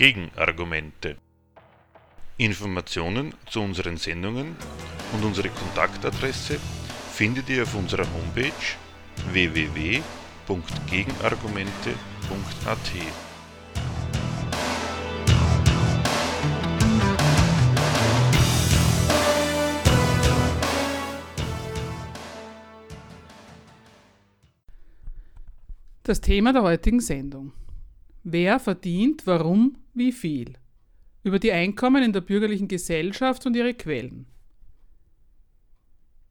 Gegenargumente. Informationen zu unseren Sendungen und unsere Kontaktadresse findet ihr auf unserer Homepage www.gegenargumente.at. Das Thema der heutigen Sendung. Wer verdient, warum, wie viel? Über die Einkommen in der bürgerlichen Gesellschaft und ihre Quellen.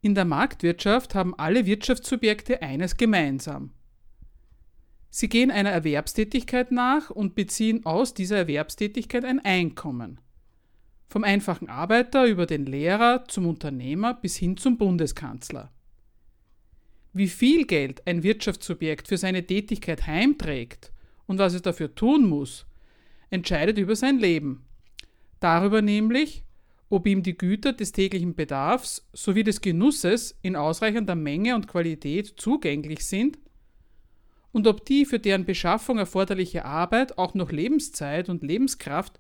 In der Marktwirtschaft haben alle Wirtschaftssubjekte eines gemeinsam. Sie gehen einer Erwerbstätigkeit nach und beziehen aus dieser Erwerbstätigkeit ein Einkommen. Vom einfachen Arbeiter über den Lehrer zum Unternehmer bis hin zum Bundeskanzler. Wie viel Geld ein Wirtschaftssubjekt für seine Tätigkeit heimträgt und was es dafür tun muss, entscheidet über sein Leben. Darüber nämlich, ob ihm die Güter des täglichen Bedarfs sowie des Genusses in ausreichender Menge und Qualität zugänglich sind und ob die für deren Beschaffung erforderliche Arbeit auch noch Lebenszeit und Lebenskraft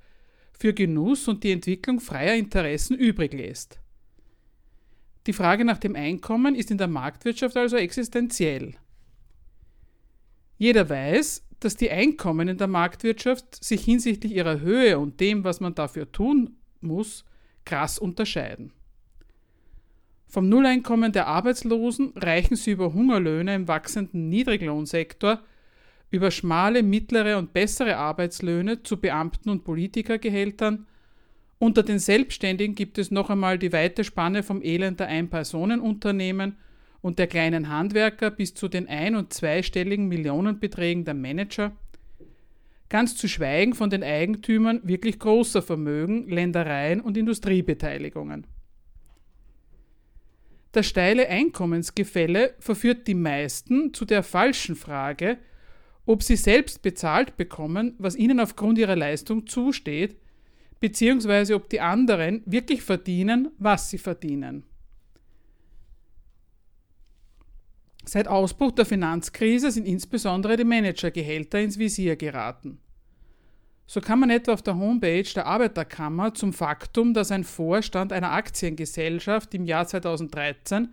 für Genuss und die Entwicklung freier Interessen übrig lässt. Die Frage nach dem Einkommen ist in der Marktwirtschaft also existenziell. Jeder weiß, dass die Einkommen in der Marktwirtschaft sich hinsichtlich ihrer Höhe und dem, was man dafür tun muss, krass unterscheiden. Vom Nulleinkommen der Arbeitslosen reichen sie über Hungerlöhne im wachsenden Niedriglohnsektor, über schmale, mittlere und bessere Arbeitslöhne zu Beamten- und Politikergehältern unter den Selbstständigen gibt es noch einmal die weite Spanne vom Elend der Ein-Personen-Unternehmen und der kleinen Handwerker bis zu den ein- und zweistelligen Millionenbeträgen der Manager. Ganz zu schweigen von den Eigentümern wirklich großer Vermögen, Ländereien und Industriebeteiligungen. Das steile Einkommensgefälle verführt die meisten zu der falschen Frage, ob sie selbst bezahlt bekommen, was ihnen aufgrund ihrer Leistung zusteht, beziehungsweise ob die anderen wirklich verdienen, was sie verdienen. Seit Ausbruch der Finanzkrise sind insbesondere die Managergehälter ins Visier geraten. So kann man etwa auf der Homepage der Arbeiterkammer zum Faktum, dass ein Vorstand einer Aktiengesellschaft im Jahr 2013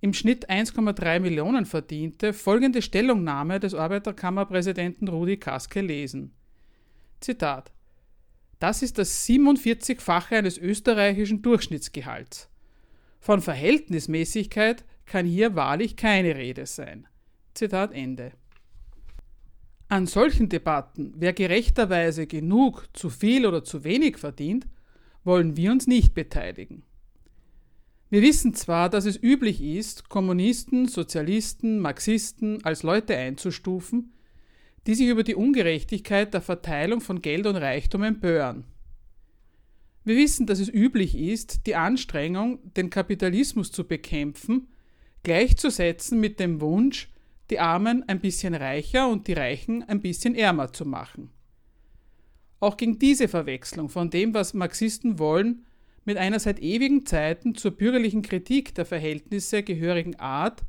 im Schnitt 1,3 Millionen verdiente, folgende Stellungnahme des Arbeiterkammerpräsidenten Rudi Kaske lesen. Zitat das ist das 47-fache eines österreichischen Durchschnittsgehalts. Von Verhältnismäßigkeit kann hier wahrlich keine Rede sein. Zitat Ende. An solchen Debatten, wer gerechterweise genug, zu viel oder zu wenig verdient, wollen wir uns nicht beteiligen. Wir wissen zwar, dass es üblich ist, Kommunisten, Sozialisten, Marxisten als Leute einzustufen, die sich über die Ungerechtigkeit der Verteilung von Geld und Reichtum empören. Wir wissen, dass es üblich ist, die Anstrengung, den Kapitalismus zu bekämpfen, gleichzusetzen mit dem Wunsch, die Armen ein bisschen reicher und die Reichen ein bisschen ärmer zu machen. Auch gegen diese Verwechslung von dem, was Marxisten wollen, mit einer seit ewigen Zeiten zur bürgerlichen Kritik der Verhältnisse gehörigen Art,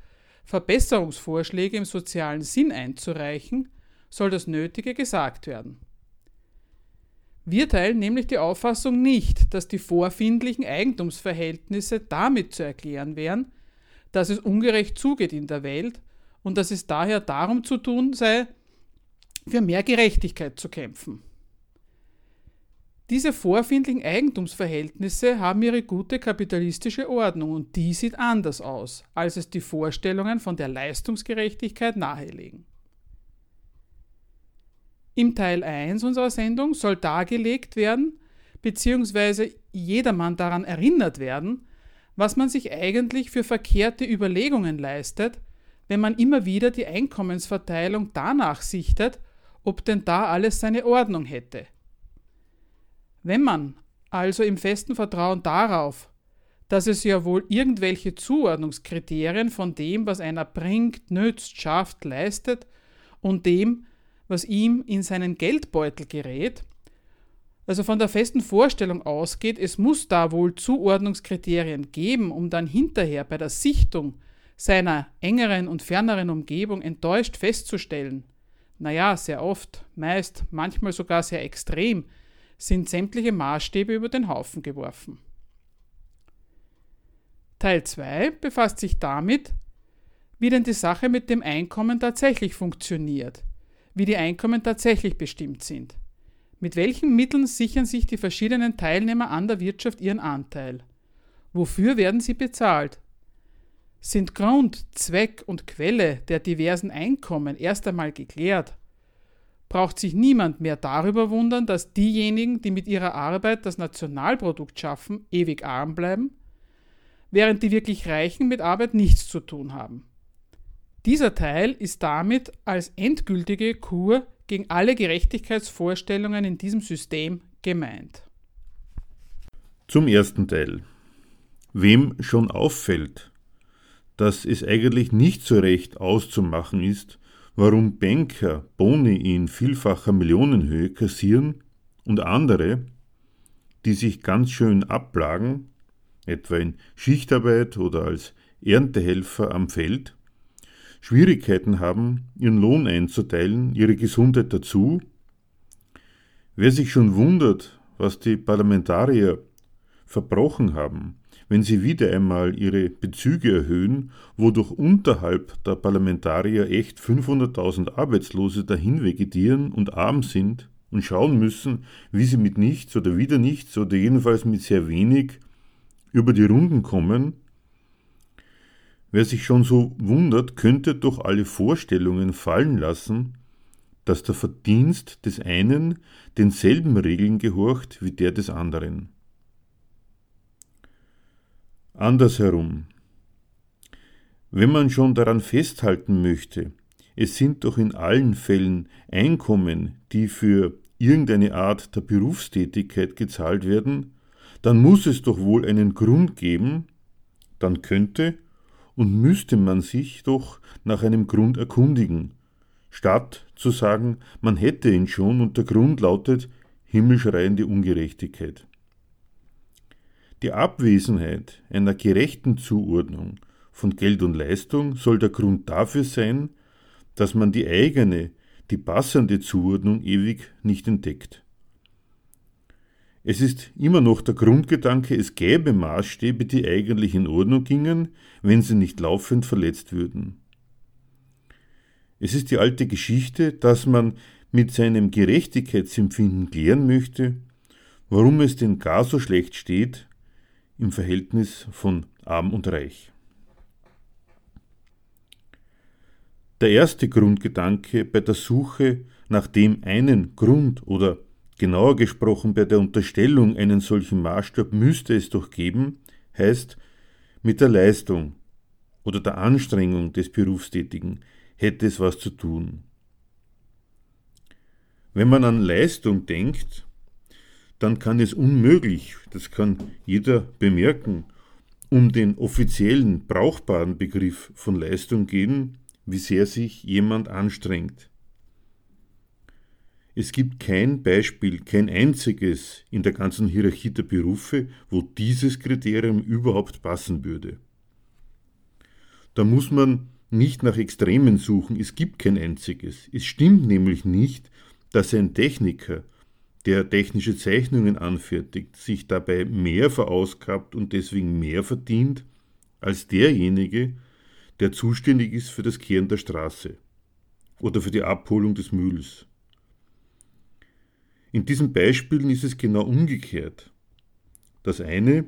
Verbesserungsvorschläge im sozialen Sinn einzureichen, soll das Nötige gesagt werden. Wir teilen nämlich die Auffassung nicht, dass die vorfindlichen Eigentumsverhältnisse damit zu erklären wären, dass es ungerecht zugeht in der Welt und dass es daher darum zu tun sei, für mehr Gerechtigkeit zu kämpfen. Diese vorfindlichen Eigentumsverhältnisse haben ihre gute kapitalistische Ordnung und die sieht anders aus, als es die Vorstellungen von der Leistungsgerechtigkeit nahelegen. Im Teil 1 unserer Sendung soll dargelegt werden, beziehungsweise jedermann daran erinnert werden, was man sich eigentlich für verkehrte Überlegungen leistet, wenn man immer wieder die Einkommensverteilung danach sichtet, ob denn da alles seine Ordnung hätte. Wenn man also im festen Vertrauen darauf, dass es ja wohl irgendwelche Zuordnungskriterien von dem, was einer bringt, nützt, schafft, leistet und dem, was ihm in seinen Geldbeutel gerät, also von der festen Vorstellung ausgeht, es muss da wohl Zuordnungskriterien geben, um dann hinterher bei der Sichtung seiner engeren und ferneren Umgebung enttäuscht festzustellen, naja, sehr oft, meist, manchmal sogar sehr extrem, sind sämtliche Maßstäbe über den Haufen geworfen. Teil 2 befasst sich damit, wie denn die Sache mit dem Einkommen tatsächlich funktioniert, wie die Einkommen tatsächlich bestimmt sind. Mit welchen Mitteln sichern sich die verschiedenen Teilnehmer an der Wirtschaft ihren Anteil? Wofür werden sie bezahlt? Sind Grund, Zweck und Quelle der diversen Einkommen erst einmal geklärt, braucht sich niemand mehr darüber wundern, dass diejenigen, die mit ihrer Arbeit das Nationalprodukt schaffen, ewig arm bleiben, während die wirklich Reichen mit Arbeit nichts zu tun haben. Dieser Teil ist damit als endgültige Kur gegen alle Gerechtigkeitsvorstellungen in diesem System gemeint. Zum ersten Teil. Wem schon auffällt, dass es eigentlich nicht so recht auszumachen ist, warum Banker Boni in vielfacher Millionenhöhe kassieren und andere, die sich ganz schön abplagen, etwa in Schichtarbeit oder als Erntehelfer am Feld, Schwierigkeiten haben, ihren Lohn einzuteilen, ihre Gesundheit dazu. Wer sich schon wundert, was die Parlamentarier verbrochen haben, wenn sie wieder einmal ihre Bezüge erhöhen, wodurch unterhalb der Parlamentarier echt 500.000 Arbeitslose dahin vegetieren und arm sind und schauen müssen, wie sie mit nichts oder wieder nichts oder jedenfalls mit sehr wenig über die Runden kommen, Wer sich schon so wundert, könnte doch alle Vorstellungen fallen lassen, dass der Verdienst des einen denselben Regeln gehorcht wie der des anderen. Andersherum. Wenn man schon daran festhalten möchte, es sind doch in allen Fällen Einkommen, die für irgendeine Art der Berufstätigkeit gezahlt werden, dann muss es doch wohl einen Grund geben, dann könnte und müsste man sich doch nach einem Grund erkundigen, statt zu sagen, man hätte ihn schon und der Grund lautet himmelschreiende Ungerechtigkeit. Die Abwesenheit einer gerechten Zuordnung von Geld und Leistung soll der Grund dafür sein, dass man die eigene, die passende Zuordnung ewig nicht entdeckt. Es ist immer noch der Grundgedanke, es gäbe Maßstäbe, die eigentlich in Ordnung gingen, wenn sie nicht laufend verletzt würden. Es ist die alte Geschichte, dass man mit seinem Gerechtigkeitsempfinden klären möchte, warum es denn gar so schlecht steht im Verhältnis von arm und reich. Der erste Grundgedanke bei der Suche nach dem einen Grund oder Genauer gesprochen, bei der Unterstellung einen solchen Maßstab müsste es doch geben, heißt, mit der Leistung oder der Anstrengung des Berufstätigen hätte es was zu tun. Wenn man an Leistung denkt, dann kann es unmöglich, das kann jeder bemerken, um den offiziellen brauchbaren Begriff von Leistung gehen, wie sehr sich jemand anstrengt. Es gibt kein Beispiel, kein einziges in der ganzen Hierarchie der Berufe, wo dieses Kriterium überhaupt passen würde. Da muss man nicht nach Extremen suchen, es gibt kein einziges. Es stimmt nämlich nicht, dass ein Techniker, der technische Zeichnungen anfertigt, sich dabei mehr verausgabt und deswegen mehr verdient als derjenige, der zuständig ist für das Kehren der Straße oder für die Abholung des Mülls. In diesen Beispielen ist es genau umgekehrt. Das eine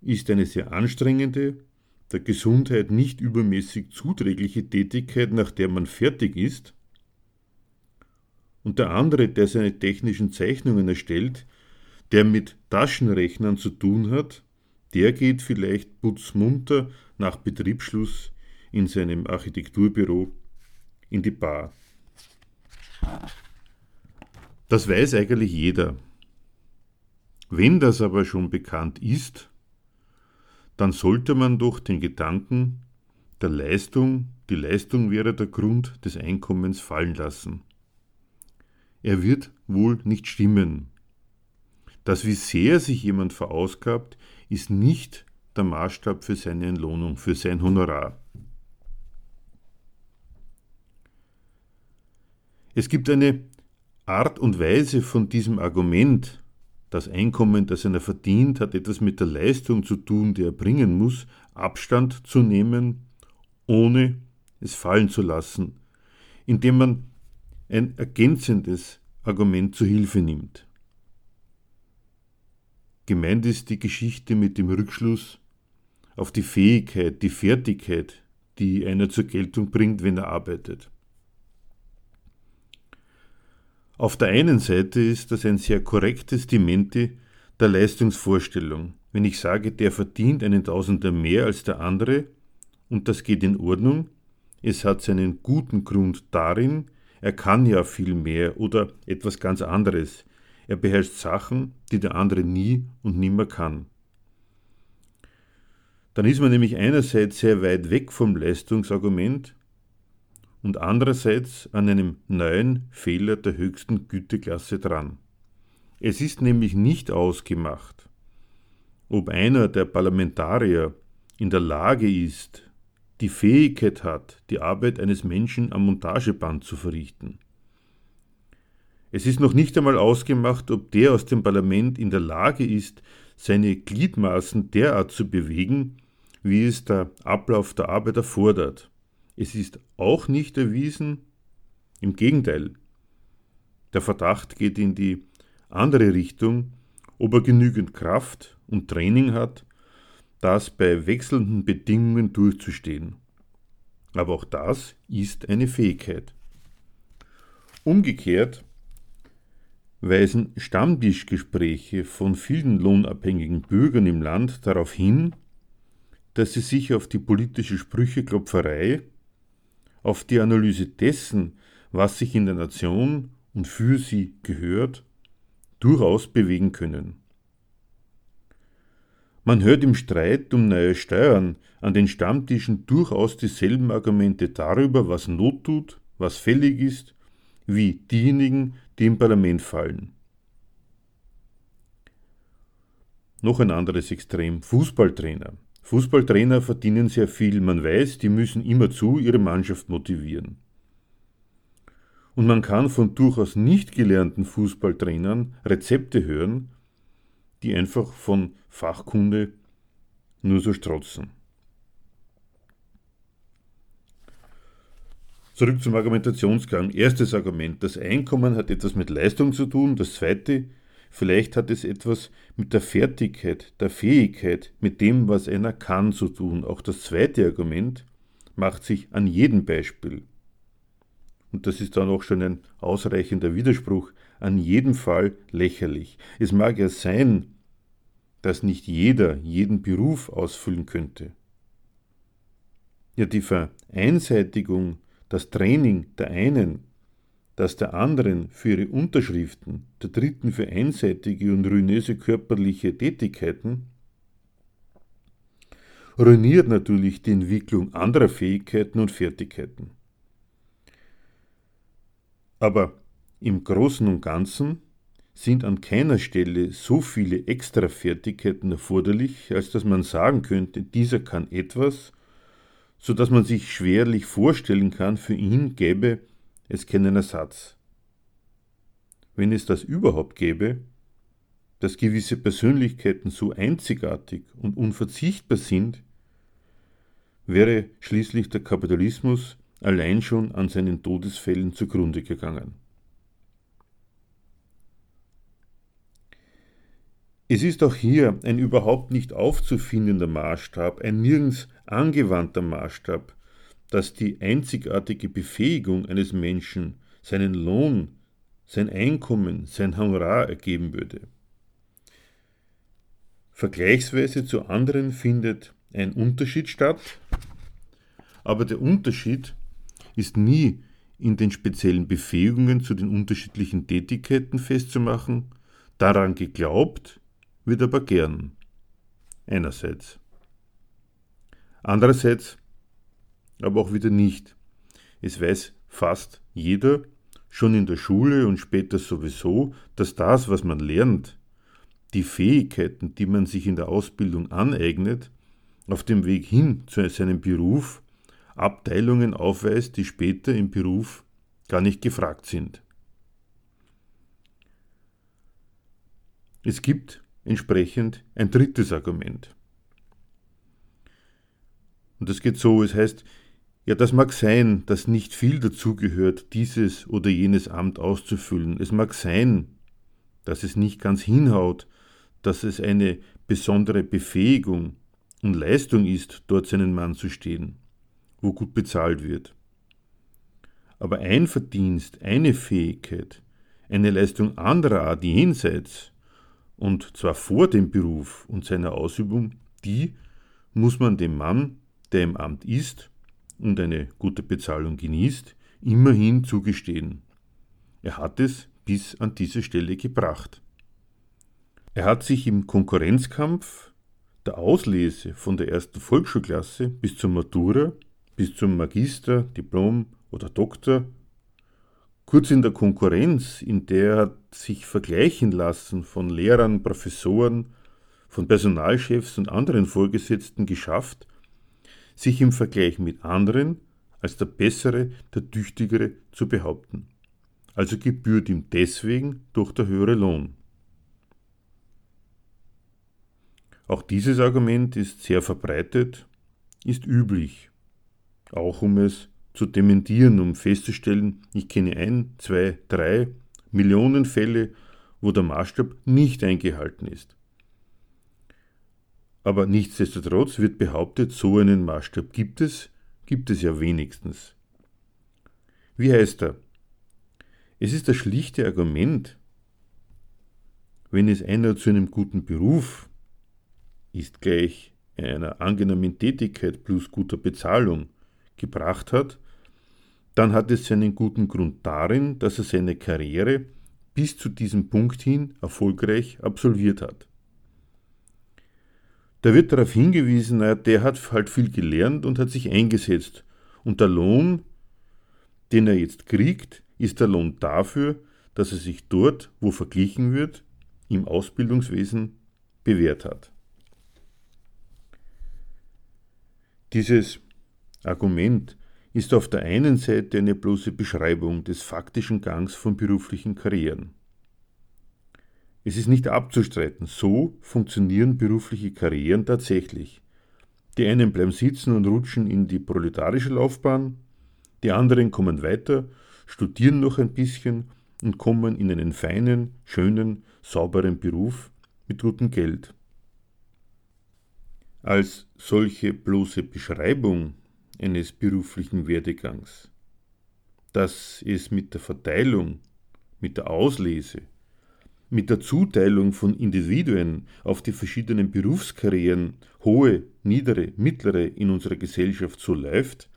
ist eine sehr anstrengende, der Gesundheit nicht übermäßig zuträgliche Tätigkeit, nach der man fertig ist, und der andere, der seine technischen Zeichnungen erstellt, der mit Taschenrechnern zu tun hat, der geht vielleicht putzmunter nach Betriebsschluss in seinem Architekturbüro in die Bar. Das weiß eigentlich jeder. Wenn das aber schon bekannt ist, dann sollte man doch den Gedanken der Leistung, die Leistung wäre der Grund des Einkommens fallen lassen. Er wird wohl nicht stimmen. Das, wie sehr sich jemand verausgabt, ist nicht der Maßstab für seine Entlohnung, für sein Honorar. Es gibt eine Art und Weise von diesem Argument, das Einkommen, das einer verdient, hat etwas mit der Leistung zu tun, die er bringen muss, Abstand zu nehmen, ohne es fallen zu lassen, indem man ein ergänzendes Argument zu Hilfe nimmt. Gemeint ist die Geschichte mit dem Rückschluss auf die Fähigkeit, die Fertigkeit, die einer zur Geltung bringt, wenn er arbeitet. Auf der einen Seite ist das ein sehr korrektes Dementi der Leistungsvorstellung. Wenn ich sage, der verdient einen Tausender mehr als der andere und das geht in Ordnung, es hat seinen guten Grund darin, er kann ja viel mehr oder etwas ganz anderes. Er beherrscht Sachen, die der andere nie und nimmer kann. Dann ist man nämlich einerseits sehr weit weg vom Leistungsargument und andererseits an einem neuen Fehler der höchsten Güteklasse dran. Es ist nämlich nicht ausgemacht, ob einer der Parlamentarier in der Lage ist, die Fähigkeit hat, die Arbeit eines Menschen am Montageband zu verrichten. Es ist noch nicht einmal ausgemacht, ob der aus dem Parlament in der Lage ist, seine Gliedmaßen derart zu bewegen, wie es der Ablauf der Arbeit erfordert. Es ist auch nicht erwiesen, im Gegenteil, der Verdacht geht in die andere Richtung, ob er genügend Kraft und Training hat, das bei wechselnden Bedingungen durchzustehen. Aber auch das ist eine Fähigkeit. Umgekehrt weisen Stammtischgespräche von vielen lohnabhängigen Bürgern im Land darauf hin, dass sie sich auf die politische Sprücheklopferei auf die Analyse dessen, was sich in der Nation und für sie gehört, durchaus bewegen können. Man hört im Streit um neue Steuern an den Stammtischen durchaus dieselben Argumente darüber, was Not tut, was fällig ist, wie diejenigen, die im Parlament fallen. Noch ein anderes Extrem, Fußballtrainer. Fußballtrainer verdienen sehr viel, man weiß, die müssen immerzu ihre Mannschaft motivieren. Und man kann von durchaus nicht gelernten Fußballtrainern Rezepte hören, die einfach von Fachkunde nur so strotzen. Zurück zum Argumentationsgang. Erstes Argument, das Einkommen hat etwas mit Leistung zu tun. Das zweite, Vielleicht hat es etwas mit der Fertigkeit, der Fähigkeit, mit dem, was einer kann, zu tun. Auch das zweite Argument macht sich an jedem Beispiel, und das ist dann auch schon ein ausreichender Widerspruch, an jedem Fall lächerlich. Es mag ja sein, dass nicht jeder jeden Beruf ausfüllen könnte. Ja, die Vereinseitigung, das Training der einen das der anderen für ihre Unterschriften, der dritten für einseitige und ruinöse körperliche Tätigkeiten, ruiniert natürlich die Entwicklung anderer Fähigkeiten und Fertigkeiten. Aber im Großen und Ganzen sind an keiner Stelle so viele Extrafertigkeiten erforderlich, als dass man sagen könnte, dieser kann etwas, so dass man sich schwerlich vorstellen kann, für ihn gäbe es keinen Ersatz. Wenn es das überhaupt gäbe, dass gewisse Persönlichkeiten so einzigartig und unverzichtbar sind, wäre schließlich der Kapitalismus allein schon an seinen Todesfällen zugrunde gegangen. Es ist auch hier ein überhaupt nicht aufzufindender Maßstab, ein nirgends angewandter Maßstab, dass die einzigartige Befähigung eines Menschen seinen Lohn, sein Einkommen, sein Honorar ergeben würde. Vergleichsweise zu anderen findet ein Unterschied statt, aber der Unterschied ist nie in den speziellen Befähigungen zu den unterschiedlichen Tätigkeiten festzumachen, daran geglaubt wird aber gern. Einerseits. Andererseits aber auch wieder nicht. Es weiß fast jeder, schon in der Schule und später sowieso, dass das, was man lernt, die Fähigkeiten, die man sich in der Ausbildung aneignet, auf dem Weg hin zu seinem Beruf Abteilungen aufweist, die später im Beruf gar nicht gefragt sind. Es gibt entsprechend ein drittes Argument. Und das geht so, es heißt, ja, das mag sein, dass nicht viel dazugehört, dieses oder jenes Amt auszufüllen. Es mag sein, dass es nicht ganz hinhaut, dass es eine besondere Befähigung und Leistung ist, dort seinen Mann zu stehen, wo gut bezahlt wird. Aber ein Verdienst, eine Fähigkeit, eine Leistung anderer Art jenseits, und zwar vor dem Beruf und seiner Ausübung, die muss man dem Mann, der im Amt ist und eine gute Bezahlung genießt, immerhin zugestehen. Er hat es bis an diese Stelle gebracht. Er hat sich im Konkurrenzkampf der Auslese von der ersten Volksschulklasse bis zur Matura, bis zum Magister, Diplom oder Doktor, kurz in der Konkurrenz, in der er sich vergleichen lassen von Lehrern, Professoren, von Personalchefs und anderen Vorgesetzten geschafft, sich im Vergleich mit anderen als der Bessere, der Tüchtigere zu behaupten. Also gebührt ihm deswegen durch der höhere Lohn. Auch dieses Argument ist sehr verbreitet, ist üblich, auch um es zu dementieren, um festzustellen, ich kenne ein, zwei, drei Millionen Fälle, wo der Maßstab nicht eingehalten ist. Aber nichtsdestotrotz wird behauptet, so einen Maßstab gibt es, gibt es ja wenigstens. Wie heißt er? Es ist das schlichte Argument, wenn es einer zu einem guten Beruf ist gleich einer angenehmen Tätigkeit plus guter Bezahlung gebracht hat, dann hat es seinen guten Grund darin, dass er seine Karriere bis zu diesem Punkt hin erfolgreich absolviert hat. Da wird darauf hingewiesen, naja, der hat halt viel gelernt und hat sich eingesetzt. Und der Lohn, den er jetzt kriegt, ist der Lohn dafür, dass er sich dort, wo verglichen wird, im Ausbildungswesen bewährt hat. Dieses Argument ist auf der einen Seite eine bloße Beschreibung des faktischen Gangs von beruflichen Karrieren. Es ist nicht abzustreiten, so funktionieren berufliche Karrieren tatsächlich. Die einen bleiben sitzen und rutschen in die proletarische Laufbahn, die anderen kommen weiter, studieren noch ein bisschen und kommen in einen feinen, schönen, sauberen Beruf mit gutem Geld. Als solche bloße Beschreibung eines beruflichen Werdegangs, dass es mit der Verteilung, mit der Auslese, mit der Zuteilung von Individuen auf die verschiedenen Berufskarrieren, hohe, niedere, mittlere in unserer Gesellschaft so läuft,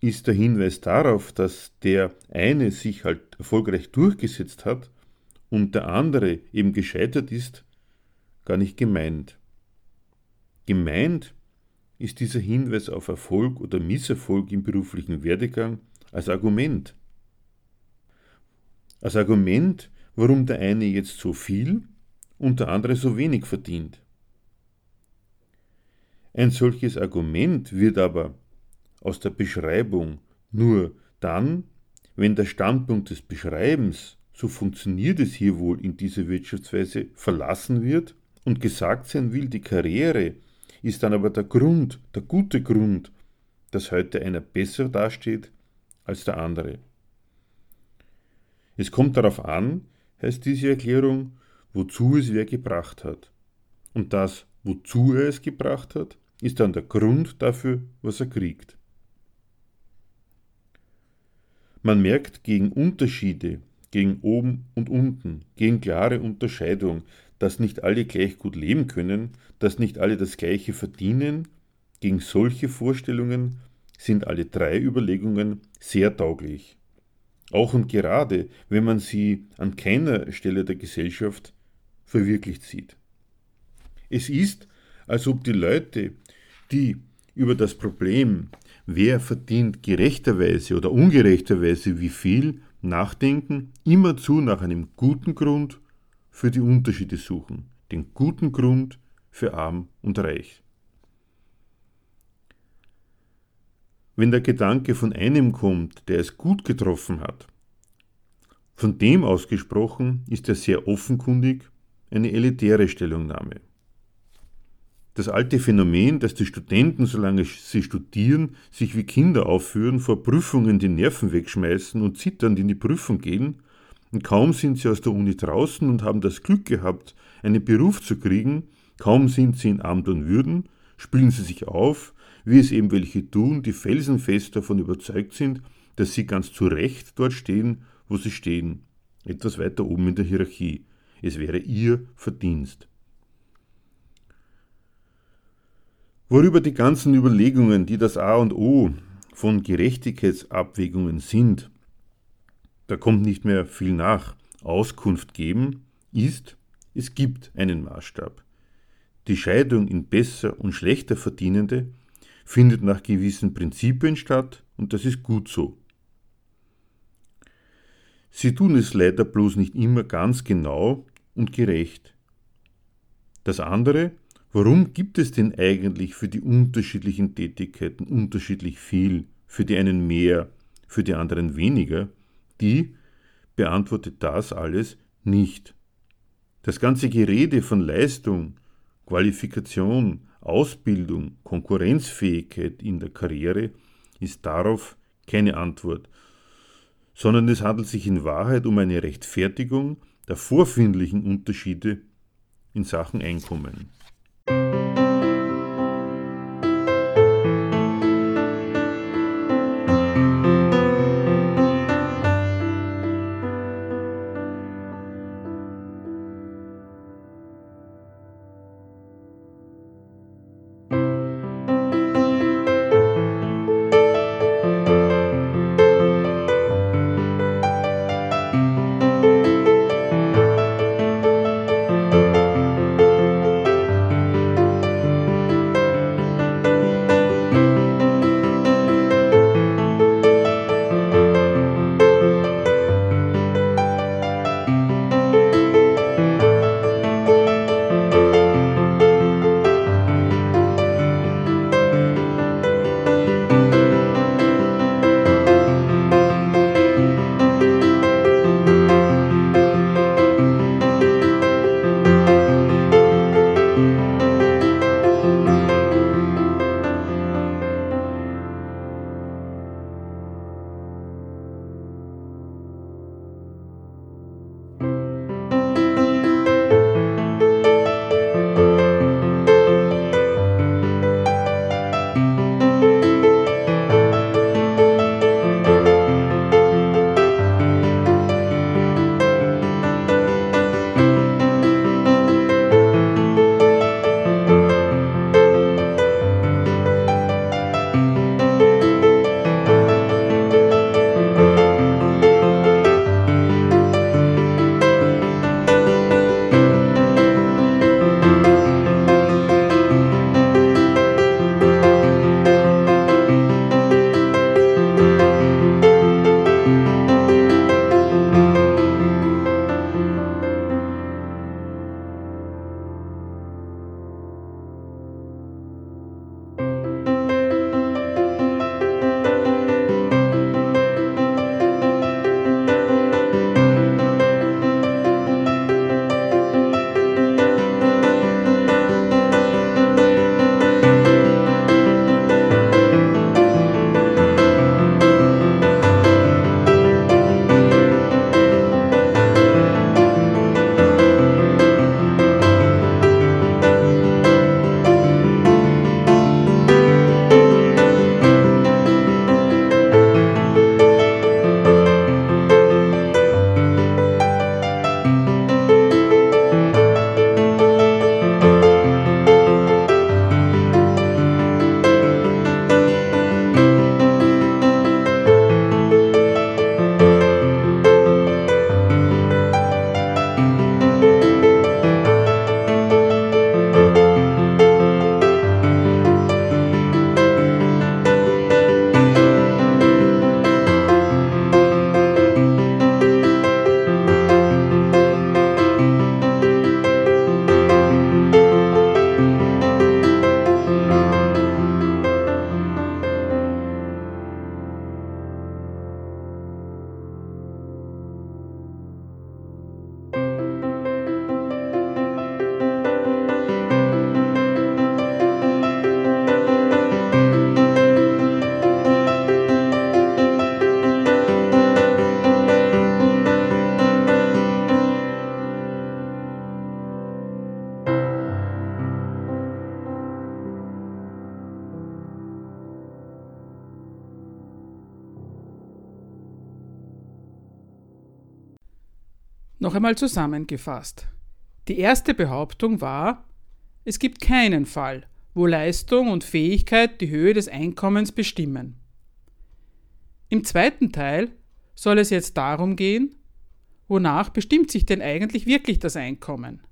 ist der Hinweis darauf, dass der eine sich halt erfolgreich durchgesetzt hat und der andere eben gescheitert ist, gar nicht gemeint. Gemeint ist dieser Hinweis auf Erfolg oder Misserfolg im beruflichen Werdegang als Argument. Als Argument warum der eine jetzt so viel und der andere so wenig verdient. Ein solches Argument wird aber aus der Beschreibung nur dann, wenn der Standpunkt des Beschreibens, so funktioniert es hier wohl in dieser Wirtschaftsweise, verlassen wird und gesagt sein will, die Karriere ist dann aber der Grund, der gute Grund, dass heute einer besser dasteht als der andere. Es kommt darauf an, heißt diese Erklärung, wozu es wer gebracht hat. Und das, wozu er es gebracht hat, ist dann der Grund dafür, was er kriegt. Man merkt gegen Unterschiede, gegen oben und unten, gegen klare Unterscheidung, dass nicht alle gleich gut leben können, dass nicht alle das gleiche verdienen, gegen solche Vorstellungen sind alle drei Überlegungen sehr tauglich auch und gerade, wenn man sie an keiner Stelle der Gesellschaft verwirklicht sieht. Es ist, als ob die Leute, die über das Problem, wer verdient gerechterweise oder ungerechterweise wie viel, nachdenken, immerzu nach einem guten Grund für die Unterschiede suchen, den guten Grund für arm und reich. Wenn der Gedanke von einem kommt, der es gut getroffen hat. Von dem ausgesprochen ist er sehr offenkundig eine elitäre Stellungnahme. Das alte Phänomen, dass die Studenten, solange sie studieren, sich wie Kinder aufführen, vor Prüfungen die Nerven wegschmeißen und zitternd in die Prüfung gehen, und kaum sind sie aus der Uni draußen und haben das Glück gehabt, einen Beruf zu kriegen, kaum sind sie in Amt und Würden, spielen sie sich auf, wie es eben welche tun, die felsenfest davon überzeugt sind, dass sie ganz zu Recht dort stehen, wo sie stehen, etwas weiter oben in der Hierarchie. Es wäre ihr Verdienst. Worüber die ganzen Überlegungen, die das A und O von Gerechtigkeitsabwägungen sind, da kommt nicht mehr viel nach, Auskunft geben, ist, es gibt einen Maßstab. Die Scheidung in besser und schlechter Verdienende findet nach gewissen Prinzipien statt und das ist gut so. Sie tun es leider bloß nicht immer ganz genau und gerecht. Das andere, warum gibt es denn eigentlich für die unterschiedlichen Tätigkeiten unterschiedlich viel, für die einen mehr, für die anderen weniger, die beantwortet das alles nicht. Das ganze Gerede von Leistung, Qualifikation, Ausbildung, Konkurrenzfähigkeit in der Karriere ist darauf keine Antwort, sondern es handelt sich in Wahrheit um eine Rechtfertigung der vorfindlichen Unterschiede in Sachen Einkommen. Noch einmal zusammengefasst. Die erste Behauptung war, es gibt keinen Fall, wo Leistung und Fähigkeit die Höhe des Einkommens bestimmen. Im zweiten Teil soll es jetzt darum gehen, wonach bestimmt sich denn eigentlich wirklich das Einkommen?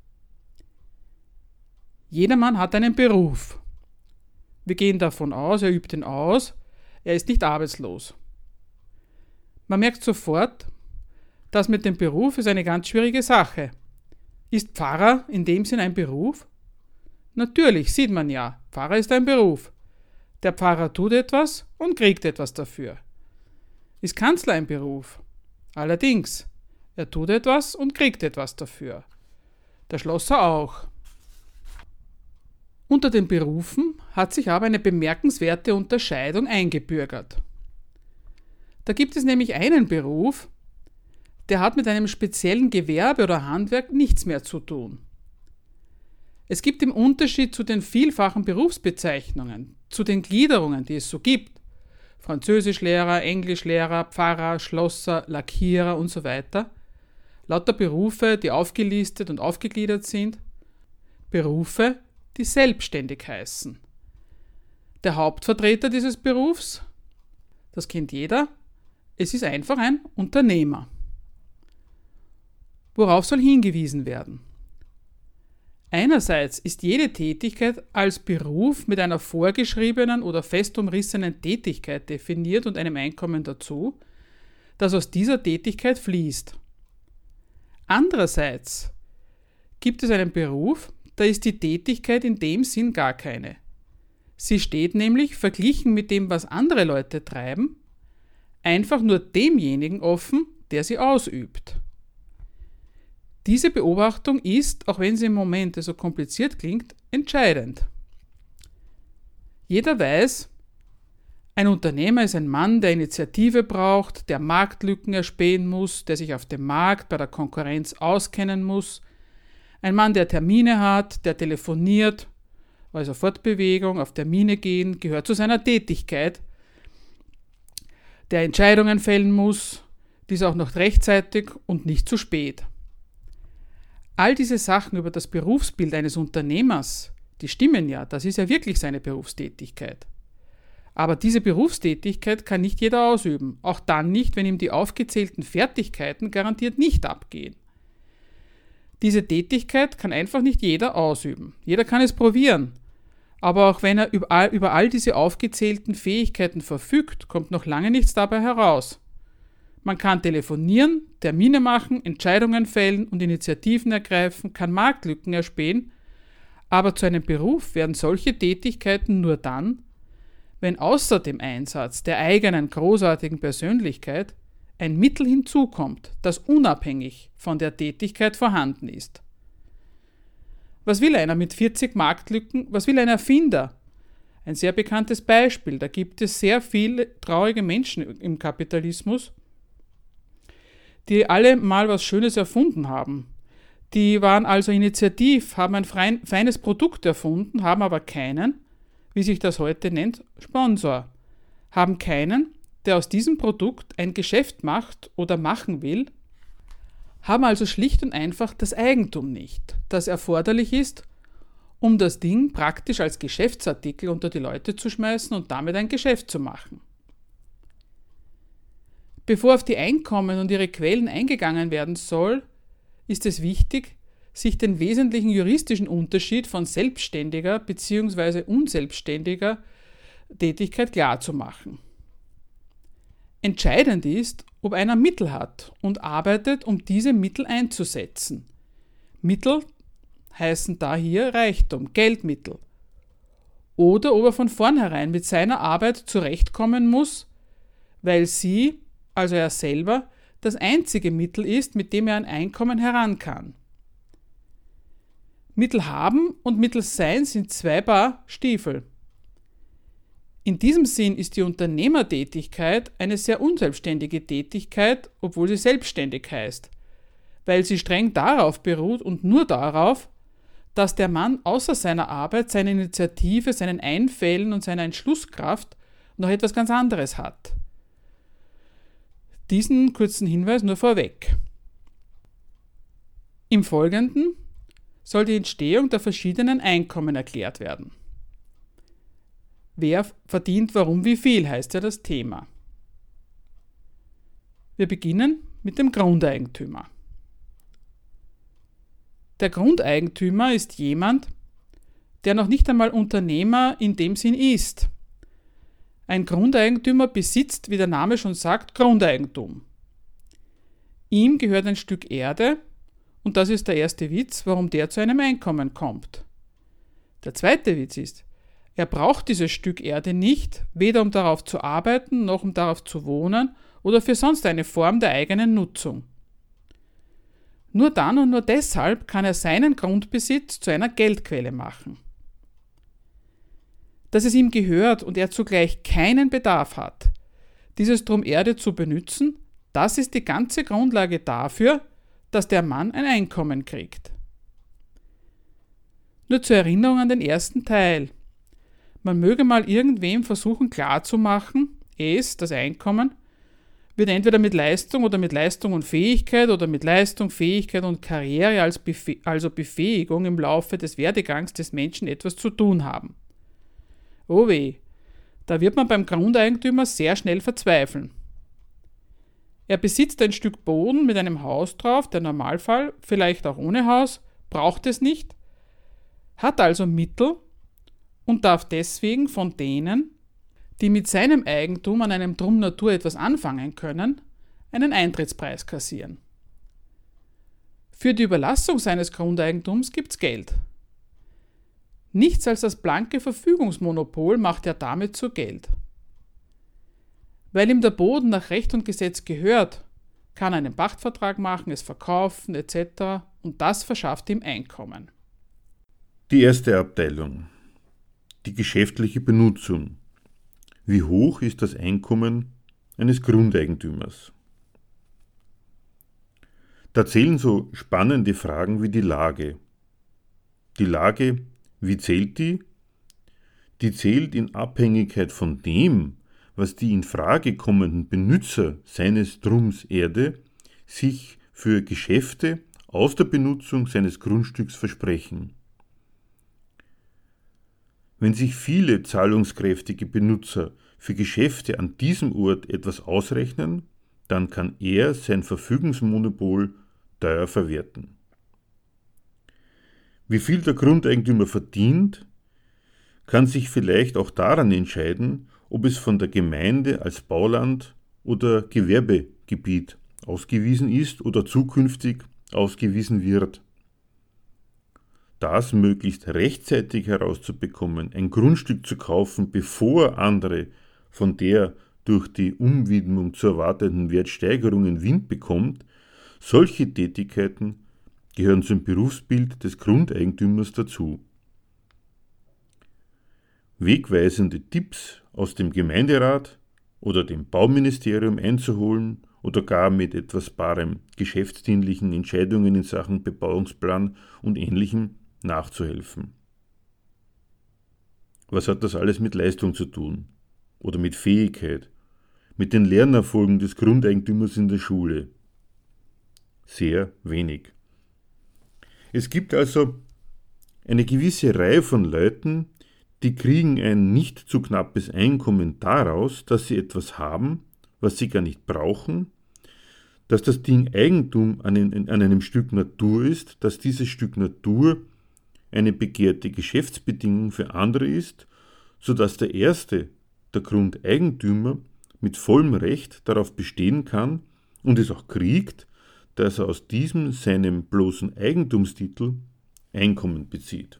Jedermann hat einen Beruf. Wir gehen davon aus, er übt ihn aus, er ist nicht arbeitslos. Man merkt sofort, das mit dem Beruf ist eine ganz schwierige Sache. Ist Pfarrer in dem Sinn ein Beruf? Natürlich, sieht man ja, Pfarrer ist ein Beruf. Der Pfarrer tut etwas und kriegt etwas dafür. Ist Kanzler ein Beruf? Allerdings, er tut etwas und kriegt etwas dafür. Der Schlosser auch. Unter den Berufen hat sich aber eine bemerkenswerte Unterscheidung eingebürgert. Da gibt es nämlich einen Beruf, der hat mit einem speziellen Gewerbe oder Handwerk nichts mehr zu tun. Es gibt im Unterschied zu den vielfachen Berufsbezeichnungen, zu den Gliederungen, die es so gibt, Französischlehrer, Englischlehrer, Pfarrer, Schlosser, Lackierer und so weiter, lauter Berufe, die aufgelistet und aufgegliedert sind, Berufe, die selbstständig heißen. Der Hauptvertreter dieses Berufs, das kennt jeder, es ist einfach ein Unternehmer. Worauf soll hingewiesen werden? Einerseits ist jede Tätigkeit als Beruf mit einer vorgeschriebenen oder fest umrissenen Tätigkeit definiert und einem Einkommen dazu, das aus dieser Tätigkeit fließt. Andererseits gibt es einen Beruf, da ist die Tätigkeit in dem Sinn gar keine. Sie steht nämlich, verglichen mit dem, was andere Leute treiben, einfach nur demjenigen offen, der sie ausübt. Diese Beobachtung ist, auch wenn sie im Moment so kompliziert klingt, entscheidend. Jeder weiß, ein Unternehmer ist ein Mann, der Initiative braucht, der Marktlücken erspähen muss, der sich auf dem Markt bei der Konkurrenz auskennen muss, ein Mann, der Termine hat, der telefoniert, also Fortbewegung, auf Termine gehen, gehört zu seiner Tätigkeit, der Entscheidungen fällen muss, dies auch noch rechtzeitig und nicht zu spät. All diese Sachen über das Berufsbild eines Unternehmers, die stimmen ja, das ist ja wirklich seine Berufstätigkeit. Aber diese Berufstätigkeit kann nicht jeder ausüben, auch dann nicht, wenn ihm die aufgezählten Fertigkeiten garantiert nicht abgehen. Diese Tätigkeit kann einfach nicht jeder ausüben. Jeder kann es probieren. Aber auch wenn er über all, über all diese aufgezählten Fähigkeiten verfügt, kommt noch lange nichts dabei heraus. Man kann telefonieren, Termine machen, Entscheidungen fällen und Initiativen ergreifen, kann Marktlücken erspähen, aber zu einem Beruf werden solche Tätigkeiten nur dann, wenn außer dem Einsatz der eigenen großartigen Persönlichkeit ein Mittel hinzukommt, das unabhängig von der Tätigkeit vorhanden ist. Was will einer mit 40 Marktlücken? Was will ein Erfinder? Ein sehr bekanntes Beispiel. Da gibt es sehr viele traurige Menschen im Kapitalismus, die alle mal was Schönes erfunden haben. Die waren also initiativ, haben ein feines Produkt erfunden, haben aber keinen, wie sich das heute nennt, Sponsor. Haben keinen, der aus diesem Produkt ein Geschäft macht oder machen will, haben also schlicht und einfach das Eigentum nicht, das erforderlich ist, um das Ding praktisch als Geschäftsartikel unter die Leute zu schmeißen und damit ein Geschäft zu machen. Bevor auf die Einkommen und ihre Quellen eingegangen werden soll, ist es wichtig, sich den wesentlichen juristischen Unterschied von selbstständiger bzw. unselbstständiger Tätigkeit klarzumachen. Entscheidend ist, ob einer Mittel hat und arbeitet, um diese Mittel einzusetzen. Mittel heißen da hier Reichtum, Geldmittel. Oder ob er von vornherein mit seiner Arbeit zurechtkommen muss, weil sie, also er selber, das einzige Mittel ist, mit dem er an Einkommen heran kann. Mittel haben und Mittel sein sind zwei Paar Stiefel. In diesem Sinn ist die Unternehmertätigkeit eine sehr unselbstständige Tätigkeit, obwohl sie selbstständig heißt, weil sie streng darauf beruht und nur darauf, dass der Mann außer seiner Arbeit, seiner Initiative, seinen Einfällen und seiner Entschlusskraft noch etwas ganz anderes hat. Diesen kurzen Hinweis nur vorweg. Im Folgenden soll die Entstehung der verschiedenen Einkommen erklärt werden. Wer verdient warum wie viel, heißt ja das Thema. Wir beginnen mit dem Grundeigentümer. Der Grundeigentümer ist jemand, der noch nicht einmal Unternehmer in dem Sinn ist. Ein Grundeigentümer besitzt, wie der Name schon sagt, Grundeigentum. Ihm gehört ein Stück Erde und das ist der erste Witz, warum der zu einem Einkommen kommt. Der zweite Witz ist, er braucht dieses Stück Erde nicht, weder um darauf zu arbeiten, noch um darauf zu wohnen oder für sonst eine Form der eigenen Nutzung. Nur dann und nur deshalb kann er seinen Grundbesitz zu einer Geldquelle machen. Dass es ihm gehört und er zugleich keinen Bedarf hat, dieses Drum Erde zu benützen, das ist die ganze Grundlage dafür, dass der Mann ein Einkommen kriegt. Nur zur Erinnerung an den ersten Teil. Man möge mal irgendwem versuchen klarzumachen, es, das Einkommen, wird entweder mit Leistung oder mit Leistung und Fähigkeit oder mit Leistung, Fähigkeit und Karriere als Befe also Befähigung im Laufe des Werdegangs des Menschen etwas zu tun haben. Oh weh, da wird man beim Grundeigentümer sehr schnell verzweifeln. Er besitzt ein Stück Boden mit einem Haus drauf, der Normalfall, vielleicht auch ohne Haus, braucht es nicht, hat also Mittel und darf deswegen von denen, die mit seinem Eigentum an einem Drum Natur etwas anfangen können, einen Eintrittspreis kassieren. Für die Überlassung seines Grundeigentums gibt's Geld. Nichts als das blanke Verfügungsmonopol macht er damit zu Geld. Weil ihm der Boden nach Recht und Gesetz gehört, kann er einen Pachtvertrag machen, es verkaufen etc. und das verschafft ihm Einkommen. Die erste Abteilung. Die geschäftliche Benutzung. Wie hoch ist das Einkommen eines Grundeigentümers? Da zählen so spannende Fragen wie die Lage. Die Lage, wie zählt die? Die zählt in Abhängigkeit von dem, was die in Frage kommenden Benutzer seines Drums Erde sich für Geschäfte aus der Benutzung seines Grundstücks versprechen. Wenn sich viele zahlungskräftige Benutzer für Geschäfte an diesem Ort etwas ausrechnen, dann kann er sein Verfügungsmonopol teuer verwerten. Wie viel der Grundeigentümer verdient, kann sich vielleicht auch daran entscheiden, ob es von der Gemeinde als Bauland oder Gewerbegebiet ausgewiesen ist oder zukünftig ausgewiesen wird. Das möglichst rechtzeitig herauszubekommen, ein Grundstück zu kaufen, bevor andere von der durch die Umwidmung zu erwartenden Wertsteigerungen Wind bekommt, solche Tätigkeiten gehören zum Berufsbild des Grundeigentümers dazu. Wegweisende Tipps aus dem Gemeinderat oder dem Bauministerium einzuholen oder gar mit etwas barem geschäftsdienlichen Entscheidungen in Sachen Bebauungsplan und ähnlichem nachzuhelfen. Was hat das alles mit Leistung zu tun? Oder mit Fähigkeit? Mit den Lernerfolgen des Grundeigentümers in der Schule? Sehr wenig. Es gibt also eine gewisse Reihe von Leuten, die kriegen ein nicht zu knappes Einkommen daraus, dass sie etwas haben, was sie gar nicht brauchen, dass das Ding Eigentum an, einem Stück Natur ist, dass dieses Stück Natur eine begehrte Geschäftsbedingung für andere ist, so dass der erste, der Grundeigentümer, mit vollem Recht darauf bestehen kann und es auch kriegt, dass er aus diesem seinem bloßen Eigentumstitel Einkommen bezieht.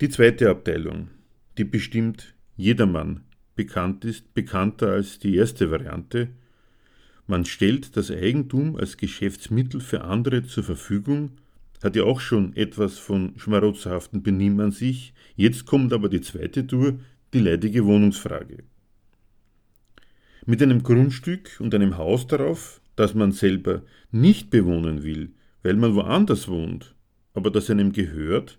Die zweite Abteilung, die bestimmt jedermann bekannt ist, bekannter als die erste Variante, man stellt das Eigentum als Geschäftsmittel für andere zur Verfügung, hat ja auch schon etwas von schmarotzerhaften Benimm an sich, jetzt kommt aber die zweite Tour, die leidige Wohnungsfrage. Mit einem Grundstück und einem Haus darauf, das man selber nicht bewohnen will, weil man woanders wohnt, aber das einem gehört,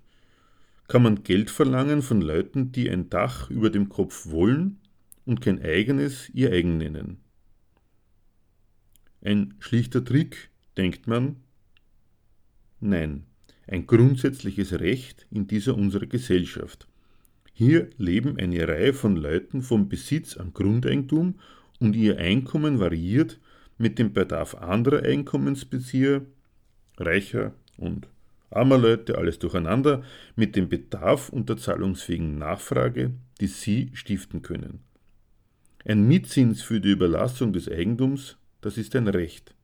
kann man Geld verlangen von Leuten, die ein Dach über dem Kopf wollen und kein eigenes ihr eigen nennen. Ein schlichter Trick, denkt man? Nein, ein grundsätzliches Recht in dieser unserer Gesellschaft. Hier leben eine Reihe von Leuten vom Besitz an Grundeigentum und ihr Einkommen variiert mit dem Bedarf anderer Einkommensbezieher, reicher und armer Leute, alles durcheinander, mit dem Bedarf und der zahlungsfähigen Nachfrage, die sie stiften können. Ein Mietzins für die Überlassung des Eigentums, das ist ein Recht.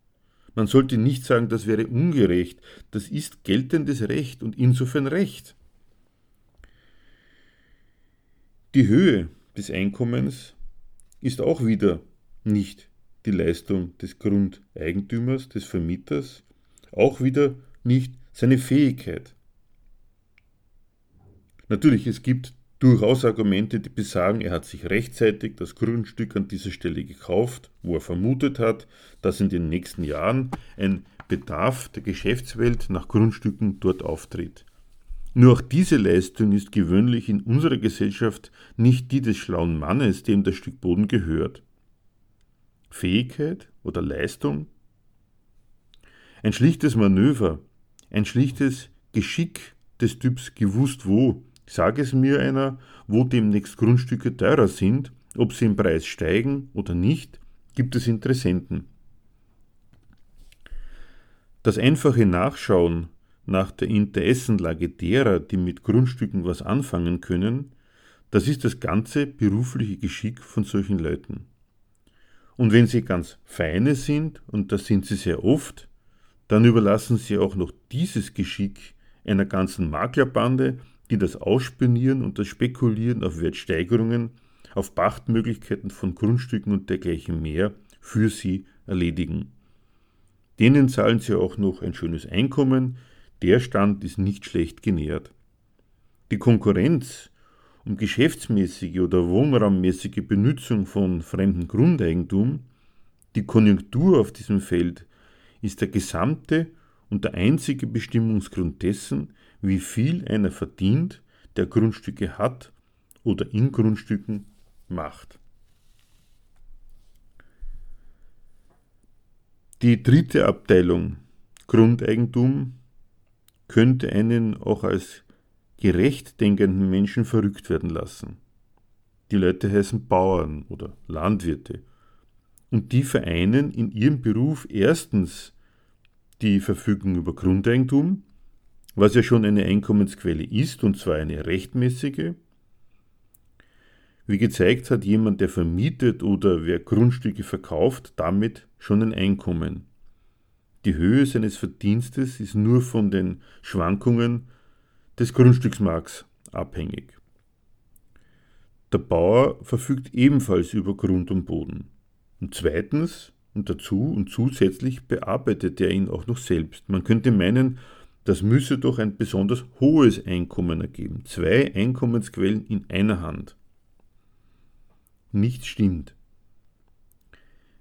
Man sollte nicht sagen, das wäre ungerecht, das ist geltendes Recht und insofern Recht. Die Höhe des Einkommens ist auch wieder nicht die Leistung des Grundeigentümers, des Vermieters, auch wieder nicht seine Fähigkeit. Natürlich, es gibt durchaus Argumente, die besagen, er hat sich rechtzeitig das Grundstück an dieser Stelle gekauft, wo er vermutet hat, dass in den nächsten Jahren ein Bedarf der Geschäftswelt nach Grundstücken dort auftritt. Nur auch diese Leistung ist gewöhnlich in unserer Gesellschaft nicht die des schlauen Mannes, dem das Stück Boden gehört. Fähigkeit oder Leistung? Ein schlichtes Manöver, ein schlichtes Geschick des Typs gewusst wo. Sag es mir einer, wo demnächst Grundstücke teurer sind, ob sie im Preis steigen oder nicht, gibt es Interessenten. Das einfache Nachschauen nach der Interessenlage derer, die mit Grundstücken was anfangen können, das ist das ganze berufliche Geschick von solchen Leuten. Und wenn sie ganz feine sind, und das sind sie sehr oft, dann überlassen sie auch noch dieses Geschick einer ganzen Maklerbande, die das Ausspionieren und das Spekulieren auf Wertsteigerungen, auf Pachtmöglichkeiten von Grundstücken und dergleichen mehr für sie erledigen. Denen zahlen sie auch noch ein schönes Einkommen, der Stand ist nicht schlecht genährt. Die Konkurrenz um geschäftsmäßige oder wohnraummäßige Benutzung von fremdem Grundeigentum, die Konjunktur auf diesem Feld ist der gesamte und der einzige Bestimmungsgrund dessen, wie viel einer verdient, der Grundstücke hat oder in Grundstücken macht. Die dritte Abteilung Grundeigentum könnte einen auch als gerecht denkenden Menschen verrückt werden lassen. Die Leute heißen Bauern oder Landwirte. Und die vereinen in ihrem Beruf erstens die Verfügung über Grundeigentum, was ja schon eine Einkommensquelle ist, und zwar eine rechtmäßige. Wie gezeigt hat jemand, der vermietet oder wer Grundstücke verkauft, damit schon ein Einkommen. Die Höhe seines Verdienstes ist nur von den Schwankungen des Grundstücksmarks abhängig. Der Bauer verfügt ebenfalls über Grund und Boden. Und zweitens und dazu und zusätzlich bearbeitet er ihn auch noch selbst. Man könnte meinen, das müsse doch ein besonders hohes Einkommen ergeben. Zwei Einkommensquellen in einer Hand. Nichts stimmt.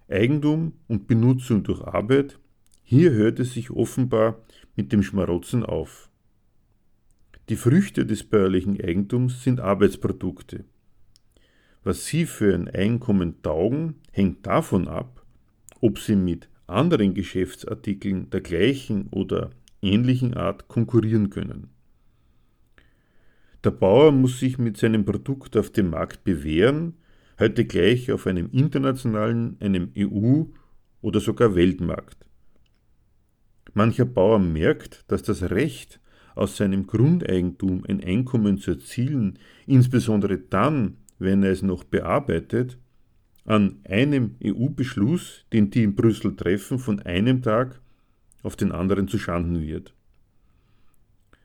Eigentum und Benutzung durch Arbeit, hier hört es sich offenbar mit dem Schmarotzen auf. Die Früchte des bäuerlichen Eigentums sind Arbeitsprodukte. Was sie für ein Einkommen taugen, hängt davon ab, ob sie mit anderen Geschäftsartikeln der gleichen oder ähnlichen Art konkurrieren können. Der Bauer muss sich mit seinem Produkt auf dem Markt bewähren, heute gleich auf einem internationalen, einem EU- oder sogar Weltmarkt. Mancher Bauer merkt, dass das Recht, aus seinem Grundeigentum ein Einkommen zu erzielen, insbesondere dann, wenn er es noch bearbeitet, an einem EU-Beschluss, den die in Brüssel treffen, von einem Tag auf den anderen zu Schanden wird.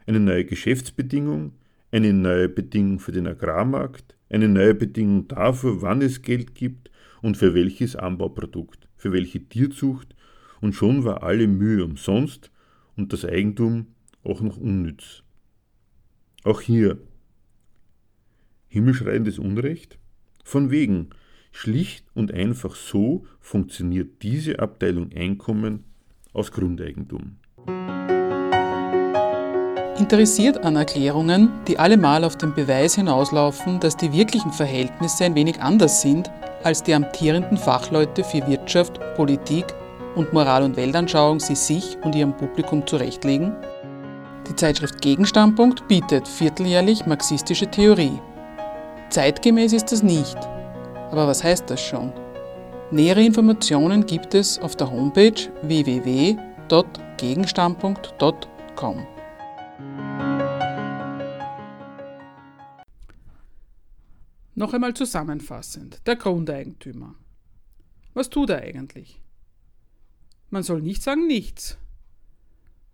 Eine neue Geschäftsbedingung, eine neue Bedingung für den Agrarmarkt, eine neue Bedingung dafür, wann es Geld gibt und für welches Anbauprodukt, für welche Tierzucht, und schon war alle Mühe umsonst und das Eigentum auch noch unnütz. Auch hier himmelschreiendes Unrecht? Von wegen, schlicht und einfach so funktioniert diese Abteilung Einkommen aus Grundeigentum. Interessiert an Erklärungen, die allemal auf den Beweis hinauslaufen, dass die wirklichen Verhältnisse ein wenig anders sind als die amtierenden Fachleute für Wirtschaft, Politik und Moral- und Weltanschauung sie sich und ihrem Publikum zurechtlegen? Die Zeitschrift Gegenstandpunkt bietet vierteljährlich marxistische Theorie. Zeitgemäß ist das nicht. Aber was heißt das schon? Nähere Informationen gibt es auf der Homepage www.gegenstandpunkt.com. Noch einmal zusammenfassend, der Grundeigentümer. Was tut er eigentlich? Man soll nicht sagen nichts.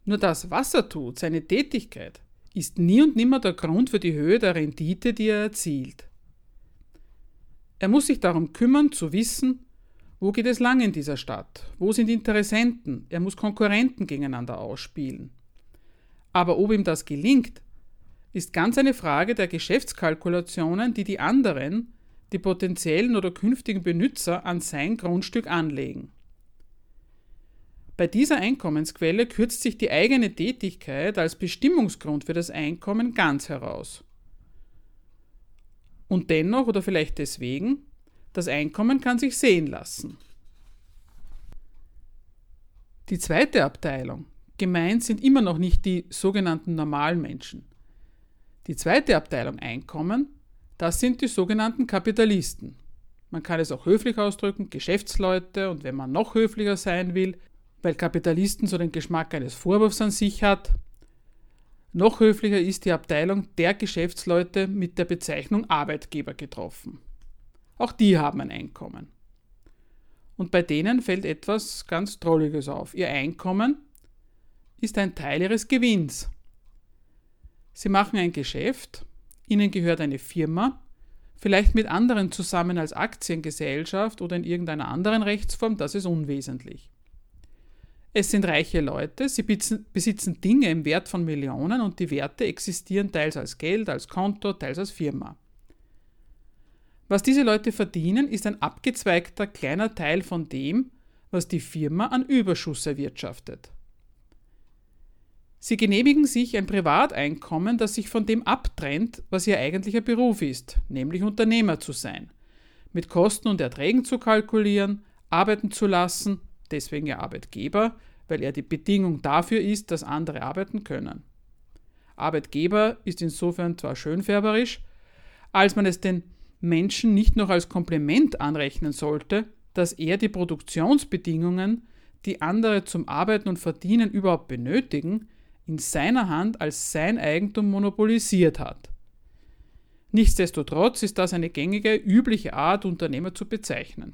Nur das, was er tut, seine Tätigkeit, ist nie und nimmer der Grund für die Höhe der Rendite, die er erzielt. Er muss sich darum kümmern, zu wissen, wo geht es lang in dieser Stadt, wo sind Interessenten, er muss Konkurrenten gegeneinander ausspielen. Aber ob ihm das gelingt, ist ganz eine Frage der Geschäftskalkulationen, die die anderen, die potenziellen oder künftigen Benutzer an sein Grundstück anlegen. Bei dieser Einkommensquelle kürzt sich die eigene Tätigkeit als Bestimmungsgrund für das Einkommen ganz heraus. Und dennoch oder vielleicht deswegen, das Einkommen kann sich sehen lassen. Die zweite Abteilung, gemeint sind immer noch nicht die sogenannten normalen Menschen. Die zweite Abteilung Einkommen, das sind die sogenannten Kapitalisten. Man kann es auch höflich ausdrücken, Geschäftsleute und wenn man noch höflicher sein will, weil Kapitalisten so den Geschmack eines Vorwurfs an sich hat. Noch höflicher ist die Abteilung der Geschäftsleute mit der Bezeichnung Arbeitgeber getroffen. Auch die haben ein Einkommen. Und bei denen fällt etwas ganz Drolliges auf. Ihr Einkommen ist ein Teil ihres Gewinns. Sie machen ein Geschäft, ihnen gehört eine Firma, vielleicht mit anderen zusammen als Aktiengesellschaft oder in irgendeiner anderen Rechtsform, das ist unwesentlich. Es sind reiche Leute, sie besitzen Dinge im Wert von Millionen und die Werte existieren teils als Geld, als Konto, teils als Firma. Was diese Leute verdienen, ist ein abgezweigter kleiner Teil von dem, was die Firma an Überschuss erwirtschaftet. Sie genehmigen sich ein Privateinkommen, das sich von dem abtrennt, was ihr eigentlicher Beruf ist, nämlich Unternehmer zu sein, mit Kosten und Erträgen zu kalkulieren, arbeiten zu lassen deswegen ja Arbeitgeber, weil er die Bedingung dafür ist, dass andere arbeiten können. Arbeitgeber ist insofern zwar schönfärberisch, als man es den Menschen nicht noch als Kompliment anrechnen sollte, dass er die Produktionsbedingungen, die andere zum Arbeiten und Verdienen überhaupt benötigen, in seiner Hand als sein Eigentum monopolisiert hat. Nichtsdestotrotz ist das eine gängige, übliche Art, Unternehmer zu bezeichnen.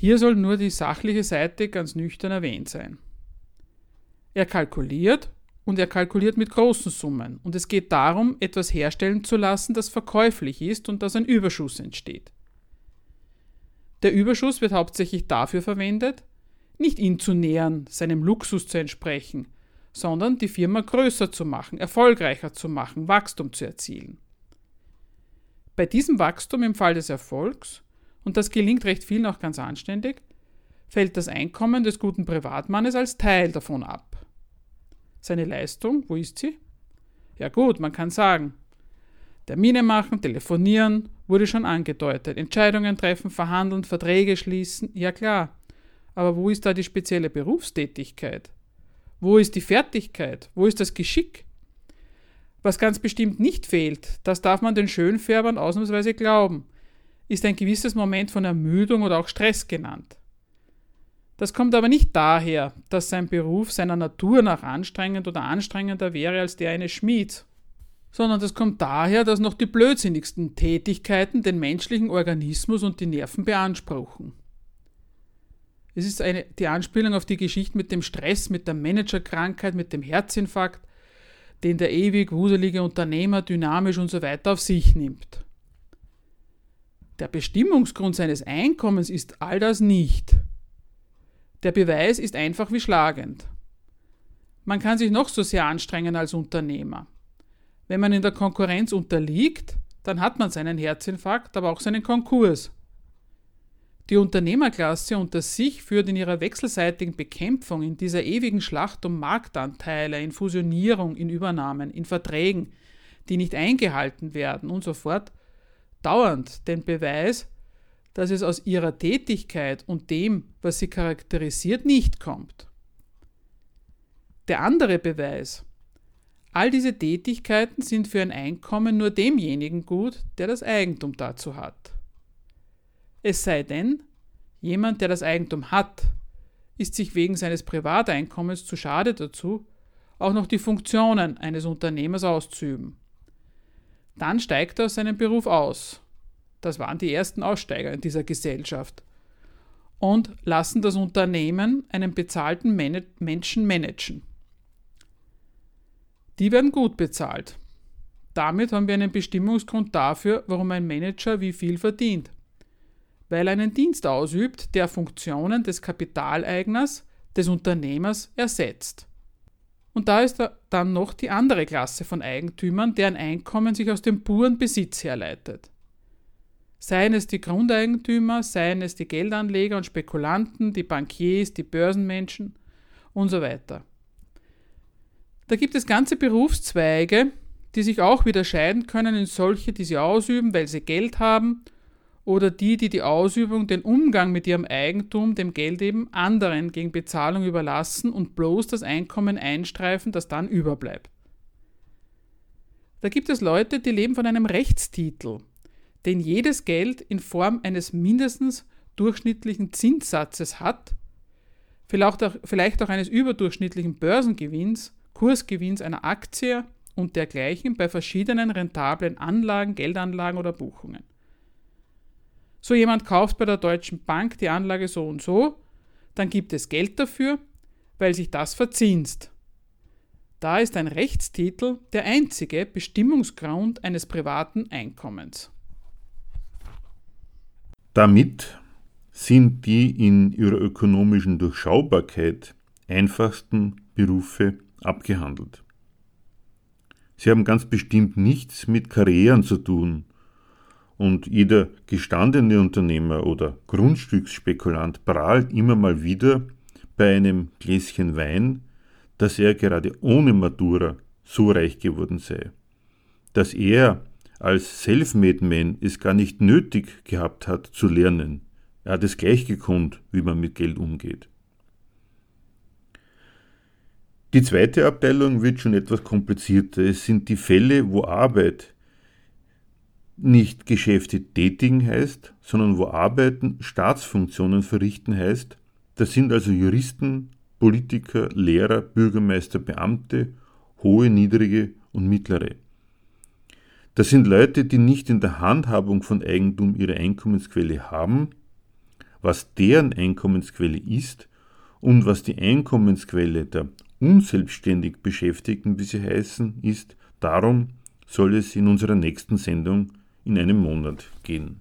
Hier soll nur die sachliche Seite ganz nüchtern erwähnt sein. Er kalkuliert und er kalkuliert mit großen Summen und es geht darum, etwas herstellen zu lassen, das verkäuflich ist und dass ein Überschuss entsteht. Der Überschuss wird hauptsächlich dafür verwendet, nicht ihn zu nähern, seinem Luxus zu entsprechen, sondern die Firma größer zu machen, erfolgreicher zu machen, Wachstum zu erzielen. Bei diesem Wachstum im Fall des Erfolgs und das gelingt recht vielen auch ganz anständig, fällt das Einkommen des guten Privatmannes als Teil davon ab. Seine Leistung, wo ist sie? Ja gut, man kann sagen, Termine machen, telefonieren, wurde schon angedeutet, Entscheidungen treffen, verhandeln, Verträge schließen, ja klar. Aber wo ist da die spezielle Berufstätigkeit? Wo ist die Fertigkeit? Wo ist das Geschick? Was ganz bestimmt nicht fehlt, das darf man den Schönfärbern ausnahmsweise glauben, ist ein gewisses Moment von Ermüdung oder auch Stress genannt. Das kommt aber nicht daher, dass sein Beruf seiner Natur nach anstrengend oder anstrengender wäre als der eines Schmieds, sondern das kommt daher, dass noch die blödsinnigsten Tätigkeiten den menschlichen Organismus und die Nerven beanspruchen. Es ist eine, die Anspielung auf die Geschichte mit dem Stress, mit der Managerkrankheit, mit dem Herzinfarkt, den der ewig wuselige Unternehmer dynamisch und so weiter auf sich nimmt. Der Bestimmungsgrund seines Einkommens ist all das nicht. Der Beweis ist einfach wie schlagend. Man kann sich noch so sehr anstrengen als Unternehmer. Wenn man in der Konkurrenz unterliegt, dann hat man seinen Herzinfarkt, aber auch seinen Konkurs. Die Unternehmerklasse unter sich führt in ihrer wechselseitigen Bekämpfung, in dieser ewigen Schlacht um Marktanteile, in Fusionierung, in Übernahmen, in Verträgen, die nicht eingehalten werden und so fort, dauernd den Beweis, dass es aus ihrer Tätigkeit und dem, was sie charakterisiert, nicht kommt. Der andere Beweis. All diese Tätigkeiten sind für ein Einkommen nur demjenigen gut, der das Eigentum dazu hat. Es sei denn, jemand, der das Eigentum hat, ist sich wegen seines Privateinkommens zu schade dazu, auch noch die Funktionen eines Unternehmers auszuüben. Dann steigt er aus seinem Beruf aus. Das waren die ersten Aussteiger in dieser Gesellschaft. Und lassen das Unternehmen einen bezahlten Man Menschen managen. Die werden gut bezahlt. Damit haben wir einen Bestimmungsgrund dafür, warum ein Manager wie viel verdient weil er einen Dienst ausübt, der Funktionen des Kapitaleigners, des Unternehmers ersetzt. Und da ist dann noch die andere Klasse von Eigentümern, deren Einkommen sich aus dem puren Besitz herleitet. Seien es die Grundeigentümer, seien es die Geldanleger und Spekulanten, die Bankiers, die Börsenmenschen und so weiter. Da gibt es ganze Berufszweige, die sich auch wieder scheiden können in solche, die sie ausüben, weil sie Geld haben oder die, die die Ausübung, den Umgang mit ihrem Eigentum, dem Geld eben, anderen gegen Bezahlung überlassen und bloß das Einkommen einstreifen, das dann überbleibt. Da gibt es Leute, die leben von einem Rechtstitel, den jedes Geld in Form eines mindestens durchschnittlichen Zinssatzes hat, vielleicht auch, vielleicht auch eines überdurchschnittlichen Börsengewinns, Kursgewinns einer Aktie und dergleichen bei verschiedenen rentablen Anlagen, Geldanlagen oder Buchungen. So jemand kauft bei der Deutschen Bank die Anlage so und so, dann gibt es Geld dafür, weil sich das verzinst. Da ist ein Rechtstitel der einzige Bestimmungsgrund eines privaten Einkommens. Damit sind die in ihrer ökonomischen Durchschaubarkeit einfachsten Berufe abgehandelt. Sie haben ganz bestimmt nichts mit Karrieren zu tun, und jeder gestandene Unternehmer oder Grundstücksspekulant prahlt immer mal wieder bei einem Gläschen Wein, dass er gerade ohne Matura so reich geworden sei. Dass er als Selfmade Man es gar nicht nötig gehabt hat zu lernen. Er hat es gleich gekonnt, wie man mit Geld umgeht. Die zweite Abteilung wird schon etwas komplizierter. Es sind die Fälle, wo Arbeit nicht Geschäfte tätigen heißt, sondern wo Arbeiten Staatsfunktionen verrichten heißt, das sind also Juristen, Politiker, Lehrer, Bürgermeister, Beamte, hohe, niedrige und mittlere. Das sind Leute, die nicht in der Handhabung von Eigentum ihre Einkommensquelle haben, was deren Einkommensquelle ist und was die Einkommensquelle der unselbstständig Beschäftigten, wie sie heißen, ist, darum soll es in unserer nächsten Sendung in einem Monat gehen.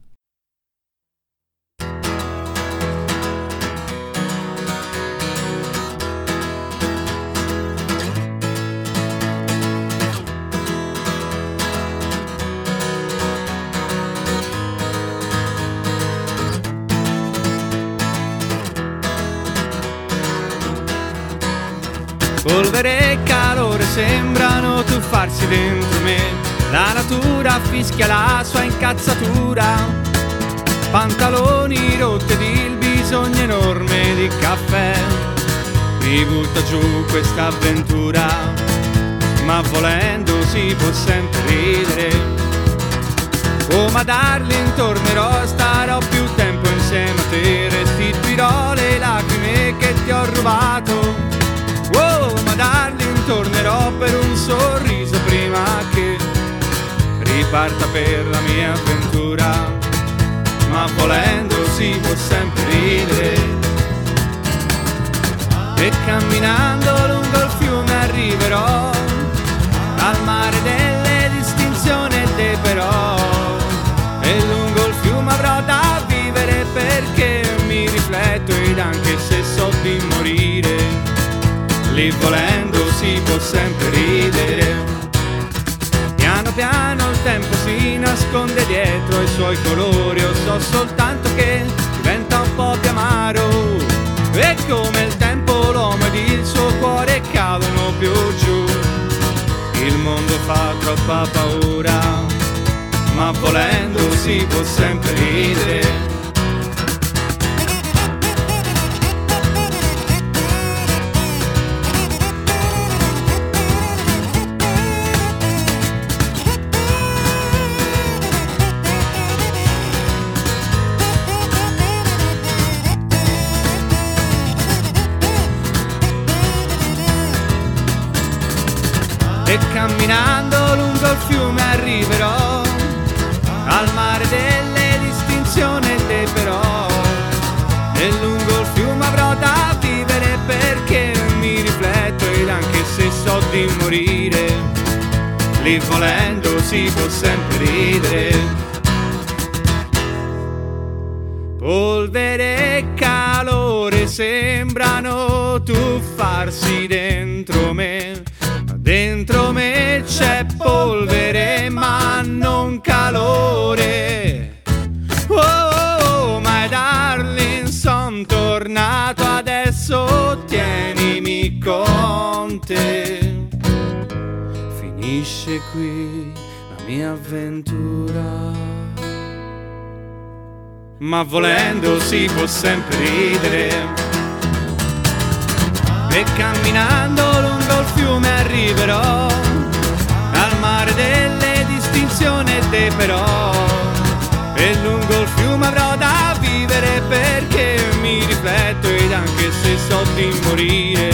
Polvere e calore sembrano tuffarsi dentro me la natura fischia la sua incazzatura. Pantaloni rotti ed il bisogno enorme di caffè. Mi butta giù questa avventura, ma volendo si può sempre ridere. Oh ma darling tornerò, starò più tempo insieme a te, restituirò le lacrime che ti ho rubato. Oh ma darling tornerò per un sorriso prima che riparta per la mia avventura, ma volendo si può sempre ridere. E camminando lungo il fiume arriverò al mare delle distinzioni e però. E lungo il fiume avrò da vivere perché mi rifletto ed anche se so di morire, lì volendo si può sempre ridere piano il tempo si nasconde dietro i suoi colori, io so soltanto che diventa un po' più amaro. E come il tempo l'uomo ed il suo cuore cadono più giù. Il mondo fa troppa paura, ma volendo si può sempre ridere. Di morire, lì volendo si può sempre ridere. Polvere e calore sembrano tuffarsi dentro me. Ma dentro me c'è polvere ma non calore. Oh, oh, oh my darling, son tornato adesso, tienimi con te. Qui la mia avventura ma volendo si può sempre ridere. E camminando lungo il fiume arriverò al mare delle distinzioni e dei però. E lungo il fiume avrò da vivere perché mi rifletto ed anche se so di morire,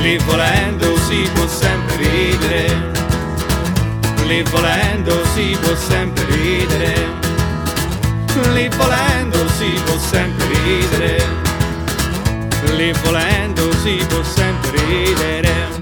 lì volendo si può sempre ridere. Lì volendo si può sempre ridere lì volendo si può sempre ridere, lì volendo si può sempre ridere.